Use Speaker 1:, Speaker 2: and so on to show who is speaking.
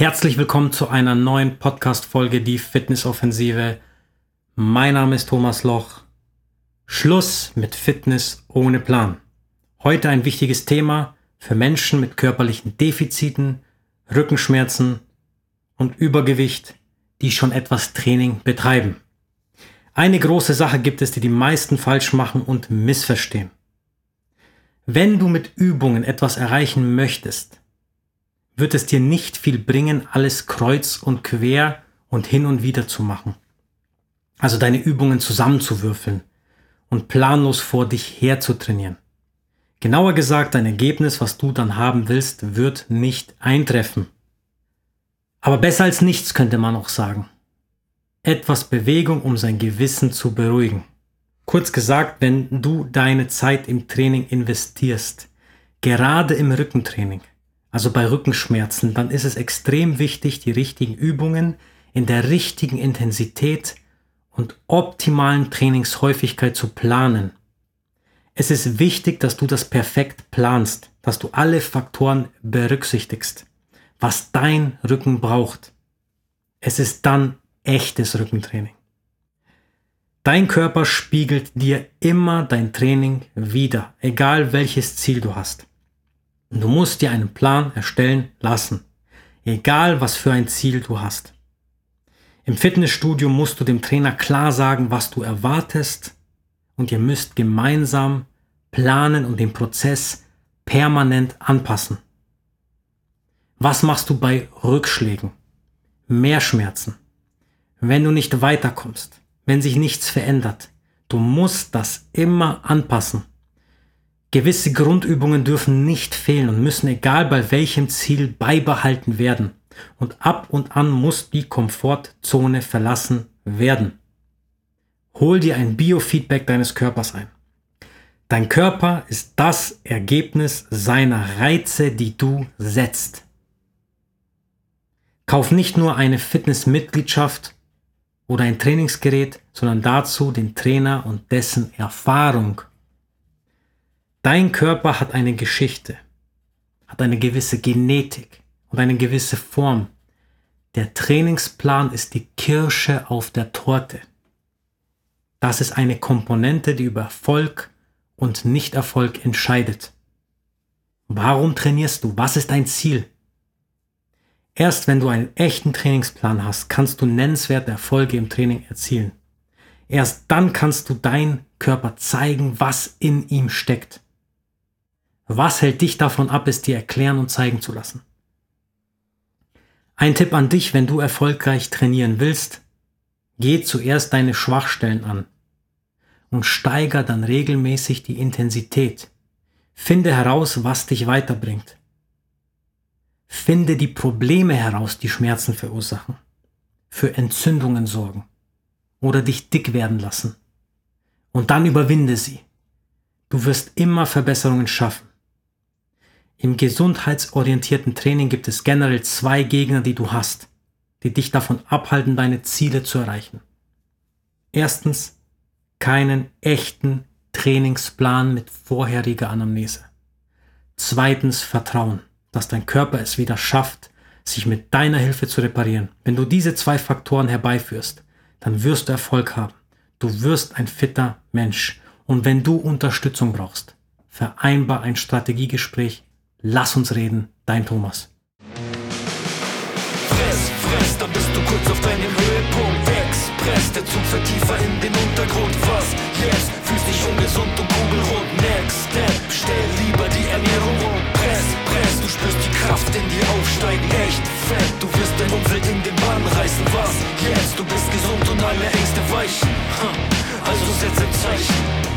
Speaker 1: Herzlich willkommen zu einer neuen Podcast-Folge, die Fitnessoffensive. Mein Name ist Thomas Loch. Schluss mit Fitness ohne Plan. Heute ein wichtiges Thema für Menschen mit körperlichen Defiziten, Rückenschmerzen und Übergewicht, die schon etwas Training betreiben. Eine große Sache gibt es, die die meisten falsch machen und missverstehen. Wenn du mit Übungen etwas erreichen möchtest, wird es dir nicht viel bringen, alles kreuz und quer und hin und wieder zu machen. Also deine Übungen zusammenzuwürfeln und planlos vor dich her zu trainieren. Genauer gesagt, dein Ergebnis, was du dann haben willst, wird nicht eintreffen. Aber besser als nichts könnte man auch sagen. Etwas Bewegung, um sein Gewissen zu beruhigen. Kurz gesagt, wenn du deine Zeit im Training investierst, gerade im Rückentraining, also bei Rückenschmerzen, dann ist es extrem wichtig, die richtigen Übungen in der richtigen Intensität und optimalen Trainingshäufigkeit zu planen. Es ist wichtig, dass du das perfekt planst, dass du alle Faktoren berücksichtigst, was dein Rücken braucht. Es ist dann echtes Rückentraining. Dein Körper spiegelt dir immer dein Training wieder, egal welches Ziel du hast. Du musst dir einen Plan erstellen lassen, egal was für ein Ziel du hast. Im Fitnessstudio musst du dem Trainer klar sagen, was du erwartest und ihr müsst gemeinsam planen und den Prozess permanent anpassen. Was machst du bei Rückschlägen? Mehr Schmerzen. Wenn du nicht weiterkommst, wenn sich nichts verändert, du musst das immer anpassen. Gewisse Grundübungen dürfen nicht fehlen und müssen egal bei welchem Ziel beibehalten werden. Und ab und an muss die Komfortzone verlassen werden. Hol dir ein Biofeedback deines Körpers ein. Dein Körper ist das Ergebnis seiner Reize, die du setzt. Kauf nicht nur eine Fitnessmitgliedschaft oder ein Trainingsgerät, sondern dazu den Trainer und dessen Erfahrung Dein Körper hat eine Geschichte, hat eine gewisse Genetik und eine gewisse Form. Der Trainingsplan ist die Kirsche auf der Torte. Das ist eine Komponente, die über Erfolg und Nichterfolg entscheidet. Warum trainierst du? Was ist dein Ziel? Erst wenn du einen echten Trainingsplan hast, kannst du nennenswerte Erfolge im Training erzielen. Erst dann kannst du dein Körper zeigen, was in ihm steckt. Was hält dich davon ab, es dir erklären und zeigen zu lassen? Ein Tipp an dich, wenn du erfolgreich trainieren willst, geh zuerst deine Schwachstellen an und steiger dann regelmäßig die Intensität. Finde heraus, was dich weiterbringt. Finde die Probleme heraus, die Schmerzen verursachen, für Entzündungen sorgen oder dich dick werden lassen. Und dann überwinde sie. Du wirst immer Verbesserungen schaffen. Im gesundheitsorientierten Training gibt es generell zwei Gegner, die du hast, die dich davon abhalten, deine Ziele zu erreichen. Erstens, keinen echten Trainingsplan mit vorheriger Anamnese. Zweitens, Vertrauen, dass dein Körper es wieder schafft, sich mit deiner Hilfe zu reparieren. Wenn du diese zwei Faktoren herbeiführst, dann wirst du Erfolg haben. Du wirst ein fitter Mensch. Und wenn du Unterstützung brauchst, vereinbar ein Strategiegespräch Lass uns reden, dein Thomas.
Speaker 2: Fress, fress, dann bist du kurz auf deinem Höhepunkt. Express, der Zug fährt tiefer in den Untergrund. Was jetzt? Fühlst dich ungesund und kugelrund. Next Step, stell lieber die Ernährung um. Press, press, du spürst die Kraft in dir aufsteigen. Echt fett, du wirst dein Umfeld in den Bann reißen. Was jetzt? Du bist gesund und alle Ängste weichen. Also setz ein Zeichen.